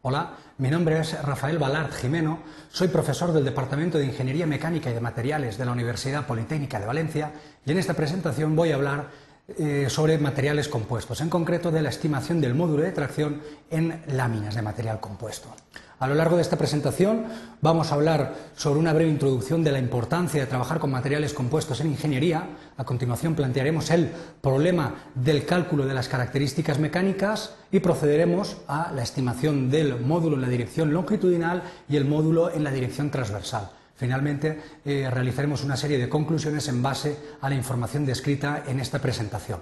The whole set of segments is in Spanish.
Hola, mi nombre es Rafael Balart Jimeno, soy profesor del Departamento de Ingeniería Mecánica y de Materiales de la Universidad Politécnica de Valencia y en esta presentación voy a hablar eh, sobre materiales compuestos, en concreto de la estimación del módulo de tracción en láminas de material compuesto. A lo largo de esta presentación vamos a hablar sobre una breve introducción de la importancia de trabajar con materiales compuestos en ingeniería. A continuación plantearemos el problema del cálculo de las características mecánicas y procederemos a la estimación del módulo en la dirección longitudinal y el módulo en la dirección transversal. Finalmente, eh, realizaremos una serie de conclusiones en base a la información descrita en esta presentación.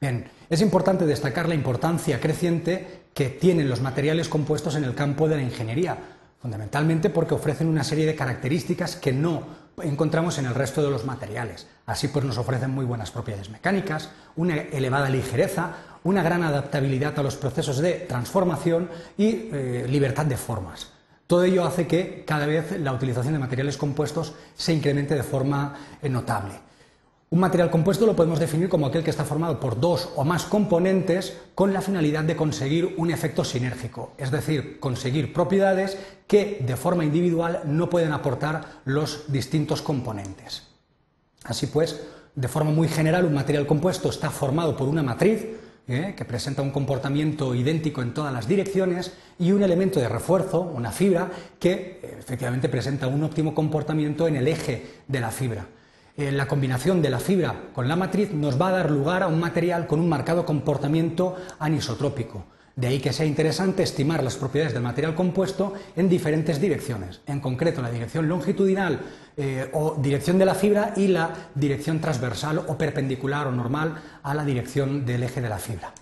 Bien, es importante destacar la importancia creciente que tienen los materiales compuestos en el campo de la ingeniería, fundamentalmente porque ofrecen una serie de características que no encontramos en el resto de los materiales. Así pues nos ofrecen muy buenas propiedades mecánicas, una elevada ligereza, una gran adaptabilidad a los procesos de transformación y eh, libertad de formas. Todo ello hace que cada vez la utilización de materiales compuestos se incremente de forma eh, notable. Un material compuesto lo podemos definir como aquel que está formado por dos o más componentes con la finalidad de conseguir un efecto sinérgico, es decir, conseguir propiedades que de forma individual no pueden aportar los distintos componentes. Así pues, de forma muy general, un material compuesto está formado por una matriz, ¿eh? que presenta un comportamiento idéntico en todas las direcciones, y un elemento de refuerzo, una fibra, que efectivamente presenta un óptimo comportamiento en el eje de la fibra. Eh, la combinación de la fibra con la matriz nos va a dar lugar a un material con un marcado comportamiento anisotrópico. De ahí que sea interesante estimar las propiedades del material compuesto en diferentes direcciones, en concreto la dirección longitudinal eh, o dirección de la fibra y la dirección transversal o perpendicular o normal a la dirección del eje de la fibra.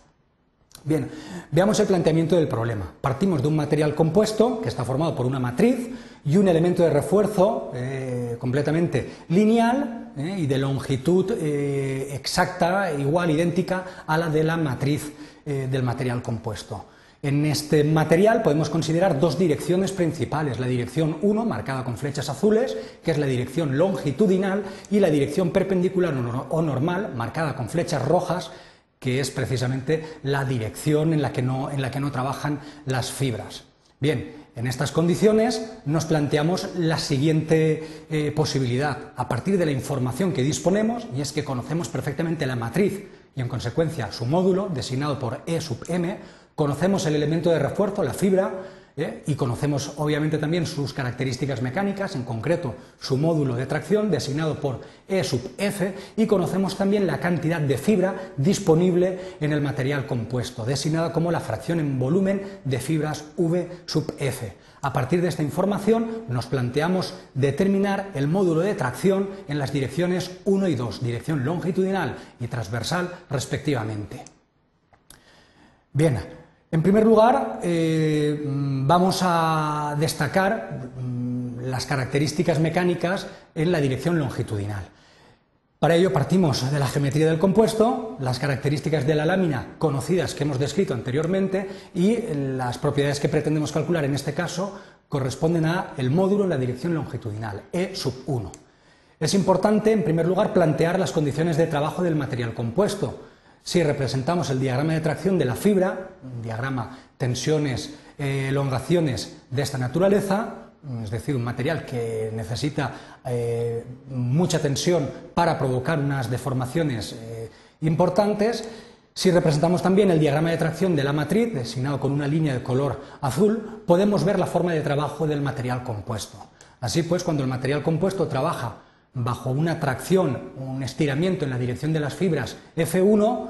Bien, veamos el planteamiento del problema. Partimos de un material compuesto que está formado por una matriz y un elemento de refuerzo eh, completamente lineal eh, y de longitud eh, exacta, igual, idéntica a la de la matriz del material compuesto. En este material podemos considerar dos direcciones principales, la dirección 1, marcada con flechas azules, que es la dirección longitudinal, y la dirección perpendicular o normal, marcada con flechas rojas, que es precisamente la dirección en la que no, en la que no trabajan las fibras. Bien, en estas condiciones nos planteamos la siguiente eh, posibilidad. A partir de la información que disponemos, y es que conocemos perfectamente la matriz y en consecuencia su módulo, designado por E sub m, conocemos el elemento de refuerzo, la fibra, ¿eh? y conocemos obviamente también sus características mecánicas, en concreto su módulo de tracción designado por E sub F y conocemos también la cantidad de fibra disponible en el material compuesto, designada como la fracción en volumen de fibras V sub F. A partir de esta información nos planteamos determinar el módulo de tracción en las direcciones 1 y 2, dirección longitudinal y transversal respectivamente. Bien, en primer lugar, eh, vamos a destacar mm, las características mecánicas en la dirección longitudinal. Para ello partimos de la geometría del compuesto, las características de la lámina conocidas que hemos descrito anteriormente y las propiedades que pretendemos calcular en este caso corresponden a el módulo en la dirección longitudinal, E sub 1. Es importante, en primer lugar, plantear las condiciones de trabajo del material compuesto. Si representamos el diagrama de tracción de la fibra, un diagrama tensiones, elongaciones de esta naturaleza, es decir, un material que necesita eh, mucha tensión para provocar unas deformaciones eh, importantes, si representamos también el diagrama de tracción de la matriz, designado con una línea de color azul, podemos ver la forma de trabajo del material compuesto. Así pues, cuando el material compuesto trabaja bajo una tracción, un estiramiento en la dirección de las fibras F1,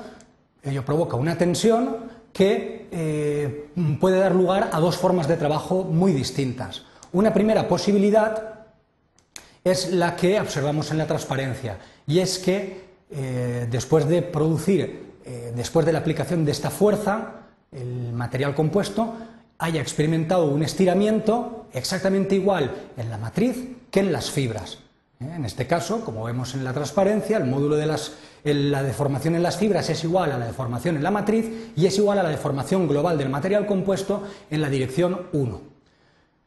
ello provoca una tensión que eh, puede dar lugar a dos formas de trabajo muy distintas. Una primera posibilidad es la que observamos en la transparencia, y es que eh, después de producir, eh, después de la aplicación de esta fuerza, el material compuesto haya experimentado un estiramiento exactamente igual en la matriz que en las fibras. ¿Eh? En este caso, como vemos en la transparencia, el módulo de la deformación en las fibras es igual a la deformación en la matriz y es igual a la deformación global del material compuesto en la dirección 1.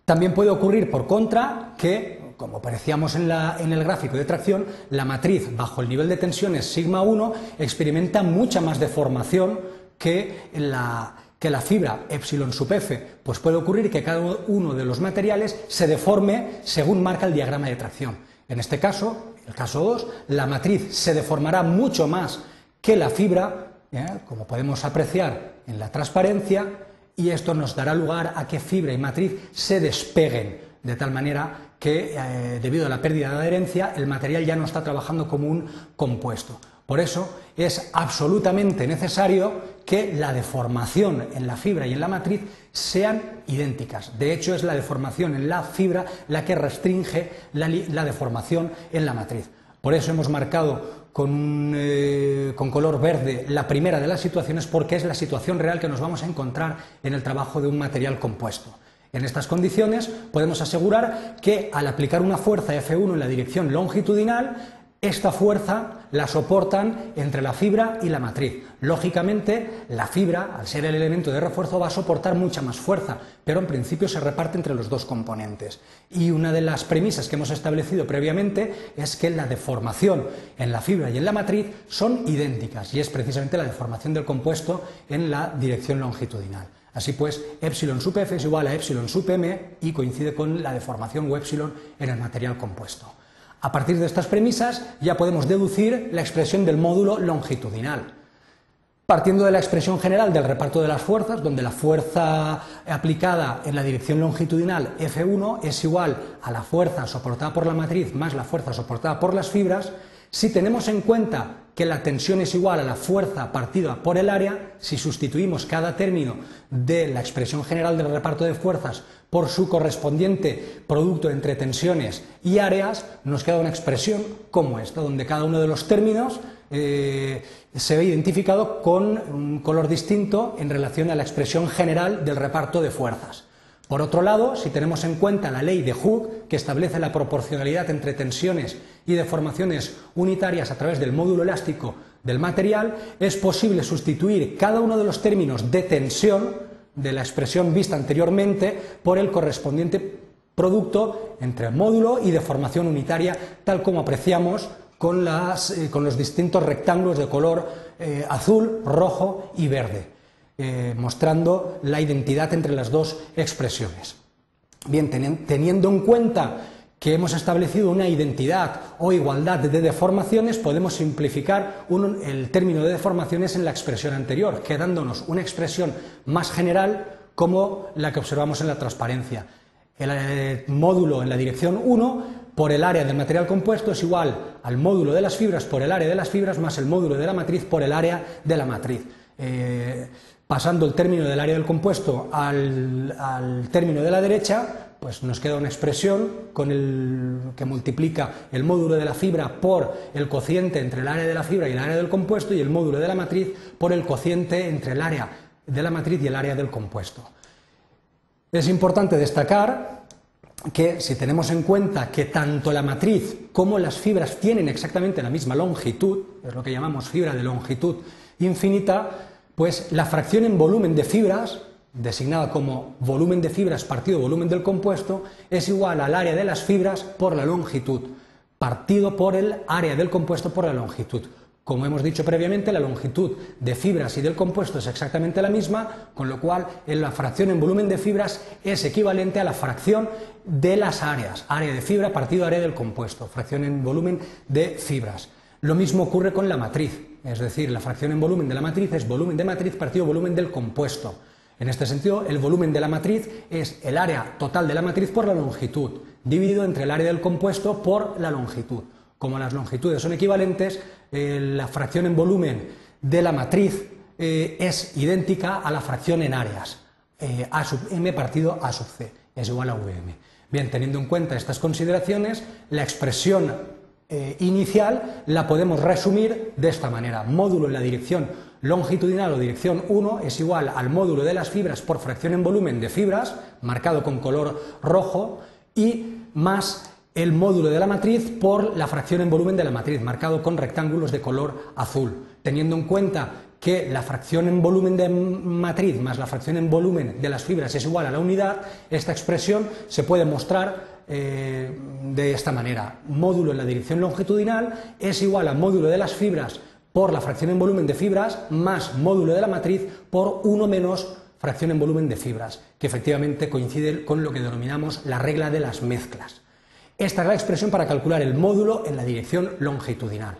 También puede ocurrir, por contra, que, como apreciamos en, el gráfico de tracción, la matriz bajo el nivel de tensiones sigma 1 experimenta mucha más deformación que la, que la fibra epsilon sub f, pues puede ocurrir que cada uno de los materiales se deforme según marca el diagrama de tracción. En este caso, el caso 2, la matriz se deformará mucho más que la fibra, ¿eh? como podemos apreciar en la transparencia, y esto nos dará lugar a que fibra y matriz se despeguen, de tal manera que, eh, debido a la pérdida de adherencia, el material ya no está trabajando como un compuesto. Por eso es absolutamente necesario que la deformación en la fibra y en la matriz sean idénticas. De hecho, es la deformación en la fibra la que restringe la, deformación en la matriz. Por eso hemos marcado con, eh, con, color verde la primera de las situaciones porque es la situación real que nos vamos a encontrar en el trabajo de un material compuesto. En estas condiciones podemos asegurar que al aplicar una fuerza F1 en la dirección longitudinal, esta fuerza la soportan entre la fibra y la matriz. Lógicamente, la fibra, al ser el elemento de refuerzo, va a soportar mucha más fuerza, pero en principio se reparte entre los dos componentes. Y una de las premisas que hemos establecido previamente es que la deformación en la fibra y en la matriz son idénticas, y es precisamente la deformación del compuesto en la dirección longitudinal. Así pues, epsilon sub f es igual a epsilon sub m y coincide con la deformación o epsilon en el material compuesto. A partir de estas premisas ya podemos deducir la expresión del módulo longitudinal. Partiendo de la expresión general del reparto de las fuerzas, donde la fuerza aplicada en la dirección longitudinal F1 es igual a la fuerza soportada por la matriz más la fuerza soportada por las fibras, si tenemos en cuenta que la tensión es igual a la fuerza partida por el área, si sustituimos cada término de la expresión general del reparto de fuerzas por su correspondiente producto entre tensiones y áreas, nos queda una expresión como esta, donde cada uno de los términos eh, se ve identificado con un color distinto en relación a la expresión general del reparto de fuerzas. Por otro lado, si tenemos en cuenta la ley de Hooke, que establece la proporcionalidad entre tensiones y deformaciones unitarias a través del módulo elástico del material, es posible sustituir cada uno de los términos de tensión de la expresión vista anteriormente por el correspondiente producto entre módulo y deformación unitaria, tal como apreciamos con, eh, los distintos rectángulos de color eh, azul, rojo y verde. Eh, mostrando la identidad entre las dos expresiones. Bien, teniendo en cuenta que hemos establecido una identidad o igualdad de deformaciones, podemos simplificar el término de deformaciones en la expresión anterior, quedándonos una expresión más general como la que observamos en la transparencia. El eh, módulo en la dirección 1 por el área del material compuesto es igual al módulo de las fibras por el área de las fibras más el módulo de la matriz por el área de la matriz. Eh, pasando el término del área del compuesto al, término de la derecha, pues nos queda una expresión con el, que multiplica el módulo de la fibra por el cociente entre el área de la fibra y el área del compuesto y el módulo de la matriz por el cociente entre el área de la matriz y el área del compuesto. Es importante destacar que si tenemos en cuenta que tanto la matriz como las fibras tienen exactamente la misma longitud, es lo que llamamos fibra de longitud infinita, pues la fracción en volumen de fibras, designada como volumen de fibras partido volumen del compuesto, es igual al área de las fibras por la longitud, partido por el área del compuesto por la longitud. Como hemos dicho previamente, la longitud de fibras y del compuesto es exactamente la misma, con lo cual la fracción en volumen de fibras es equivalente a la fracción de las áreas, área de fibra partido área del compuesto, fracción en volumen de fibras. Lo mismo ocurre con la matriz. Es decir, la fracción en volumen de la matriz es volumen de matriz partido volumen del compuesto. En este sentido, el volumen de la matriz es el área total de la matriz por la longitud, dividido entre el área del compuesto por la longitud. Como las longitudes son equivalentes, eh, la fracción en volumen de la matriz eh, es idéntica a la fracción en áreas. Eh, a sub m partido a sub c es igual a vm. Bien, teniendo en cuenta estas consideraciones, la expresión eh, inicial la podemos resumir de esta manera. Módulo en la dirección longitudinal o dirección 1 es igual al módulo de las fibras por fracción en volumen de fibras, marcado con color rojo, y más el módulo de la matriz por la fracción en volumen de la matriz, marcado con rectángulos de color azul. Teniendo en cuenta que la fracción en volumen de matriz más la fracción en volumen de las fibras es igual a la unidad, esta expresión se puede mostrar eh, de esta manera. Módulo en la dirección longitudinal es igual a módulo de las fibras por la fracción en volumen de fibras más módulo de la matriz por 1 menos fracción en volumen de fibras, que efectivamente coincide con lo que denominamos la regla de las mezclas. Esta es la expresión para calcular el módulo en la dirección longitudinal.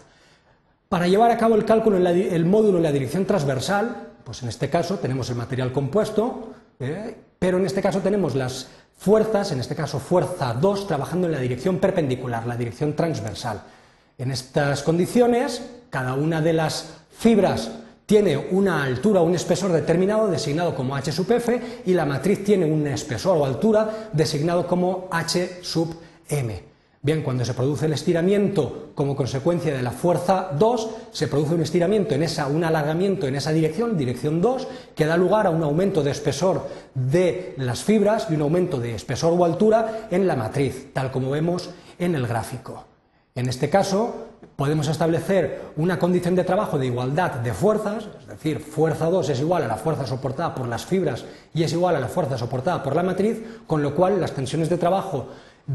Para llevar a cabo el cálculo en el módulo en la dirección transversal, pues en este caso tenemos el material compuesto, ¿eh? pero en este caso tenemos las fuerzas, en este caso fuerza 2, trabajando en la dirección perpendicular, la dirección transversal. En estas condiciones, cada una de las fibras tiene una altura un espesor determinado designado como h sub f y la matriz tiene un espesor o altura designado como h sub m. Bien, cuando se produce el estiramiento como consecuencia de la fuerza 2, se produce un estiramiento en esa, un alargamiento en esa dirección, dirección 2, que da lugar a un aumento de espesor de las fibras y un aumento de espesor o altura en la matriz, tal como vemos en el gráfico. En este caso, podemos establecer una condición de trabajo de igualdad de fuerzas, es decir, fuerza 2 es igual a la fuerza soportada por las fibras y es igual a la fuerza soportada por la matriz, con lo cual las tensiones de trabajo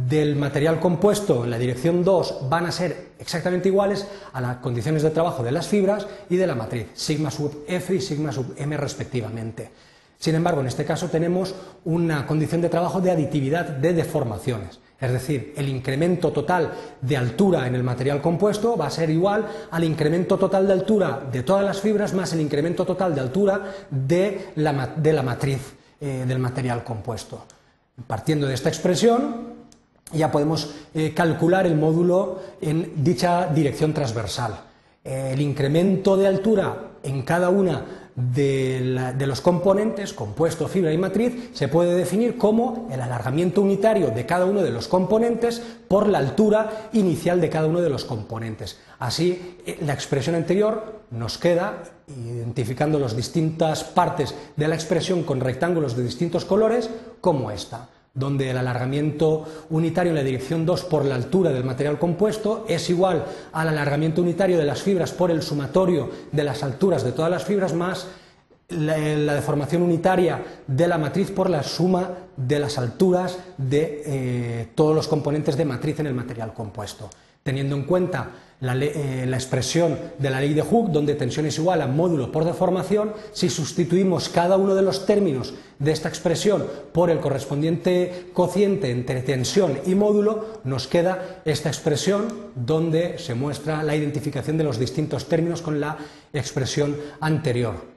del material compuesto en la dirección 2 van a ser exactamente iguales a las condiciones de trabajo de las fibras y de la matriz, sigma sub F y sigma sub M respectivamente. Sin embargo, en este caso tenemos una condición de trabajo de aditividad de deformaciones. Es decir, el incremento total de altura en el material compuesto va a ser igual al incremento total de altura de todas las fibras más el incremento total de altura de la, matriz eh, del material compuesto. Partiendo de esta expresión, ya podemos eh, calcular el módulo en dicha dirección transversal. el incremento de altura en cada una de, los componentes, compuesto, fibra y matriz, se puede definir como el alargamiento unitario de cada uno de los componentes por la altura inicial de cada uno de los componentes. Así, eh, la expresión anterior nos queda identificando las distintas partes de la expresión con rectángulos de distintos colores como esta donde el alargamiento unitario en la dirección 2 por la altura del material compuesto es igual al alargamiento unitario de las fibras por el sumatorio de las alturas de todas las fibras más la, deformación unitaria de la matriz por la suma de las alturas de eh, todos los componentes de matriz en el material compuesto. Teniendo en cuenta eh, la, expresión de la ley de Hooke, donde tensión es igual a módulo por deformación, si sustituimos cada uno de los términos de esta expresión por el correspondiente cociente entre tensión y módulo, nos queda esta expresión donde se muestra la identificación de los distintos términos con la expresión anterior.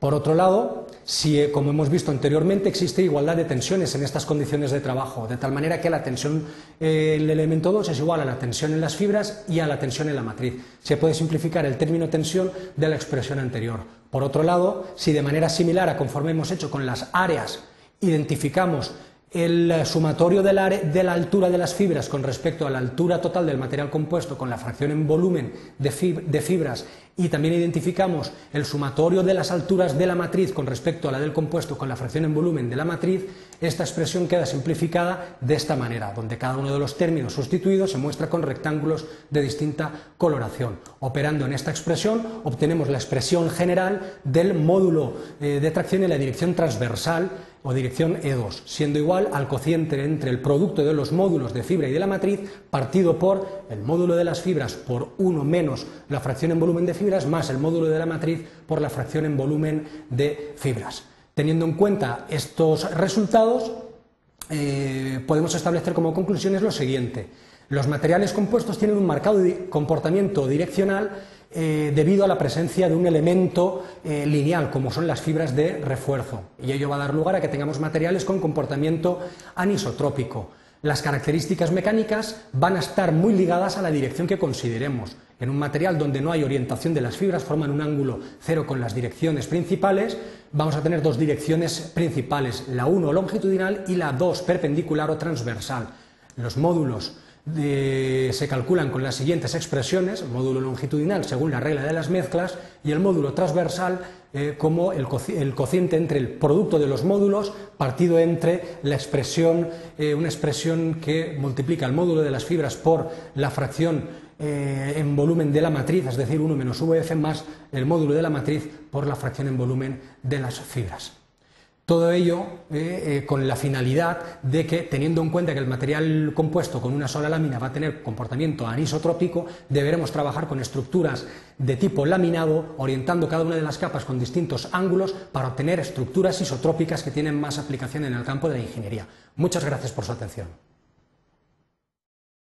Por otro lado, si, eh, como hemos visto anteriormente, existe igualdad de tensiones en estas condiciones de trabajo, de tal manera que la tensión, eh, el elemento 2 es igual a la tensión en las fibras y a la tensión en la matriz. Se puede simplificar el término tensión de la expresión anterior. Por otro lado, si de manera similar a conforme hemos hecho con las áreas, identificamos el sumatorio de la, altura de las fibras con respecto a la altura total del material compuesto con la fracción en volumen de, fibras y también identificamos el sumatorio de las alturas de la matriz con respecto a la del compuesto con la fracción en volumen de la matriz, esta expresión queda simplificada de esta manera, donde cada uno de los términos sustituidos se muestra con rectángulos de distinta coloración. Operando en esta expresión obtenemos la expresión general del módulo eh, de tracción en la dirección transversal o dirección E2, siendo igual al cociente entre el producto de los módulos de fibra y de la matriz partido por el módulo de las fibras por 1 menos la fracción en volumen de fibras más el módulo de la matriz por la fracción en volumen de fibras. Teniendo en cuenta estos resultados, eh, podemos establecer como conclusiones lo siguiente. Los materiales compuestos tienen un marcado comportamiento direccional eh, debido a la presencia de un elemento eh, lineal, como son las fibras de refuerzo. Y ello va a dar lugar a que tengamos materiales con comportamiento anisotrópico. Las características mecánicas van a estar muy ligadas a la dirección que consideremos. En un material donde no hay orientación de las fibras, forman un ángulo cero con las direcciones principales, vamos a tener dos direcciones principales, la 1 longitudinal y la 2 perpendicular o transversal. Los módulos se calculan con las siguientes expresiones, el módulo longitudinal según la regla de las mezclas y el módulo transversal eh, como el, cociente entre el producto de los módulos partido entre la expresión, eh, una expresión que multiplica el módulo de las fibras por la fracción eh, en volumen de la matriz, es decir, 1 menos VF más el módulo de la matriz por la fracción en volumen de las fibras. Todo ello eh, eh, con la finalidad de que, teniendo en cuenta que el material compuesto con una sola lámina va a tener comportamiento anisotrópico, deberemos trabajar con estructuras de tipo laminado, orientando cada una de las capas con distintos ángulos para obtener estructuras isotrópicas que tienen más aplicación en el campo de la ingeniería. Muchas gracias por su atención.